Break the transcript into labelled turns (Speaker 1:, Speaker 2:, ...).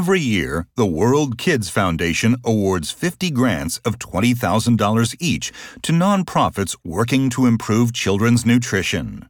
Speaker 1: Every year, the World Kids Foundation awards 50 grants of $20,000 each to nonprofits working to improve children's nutrition.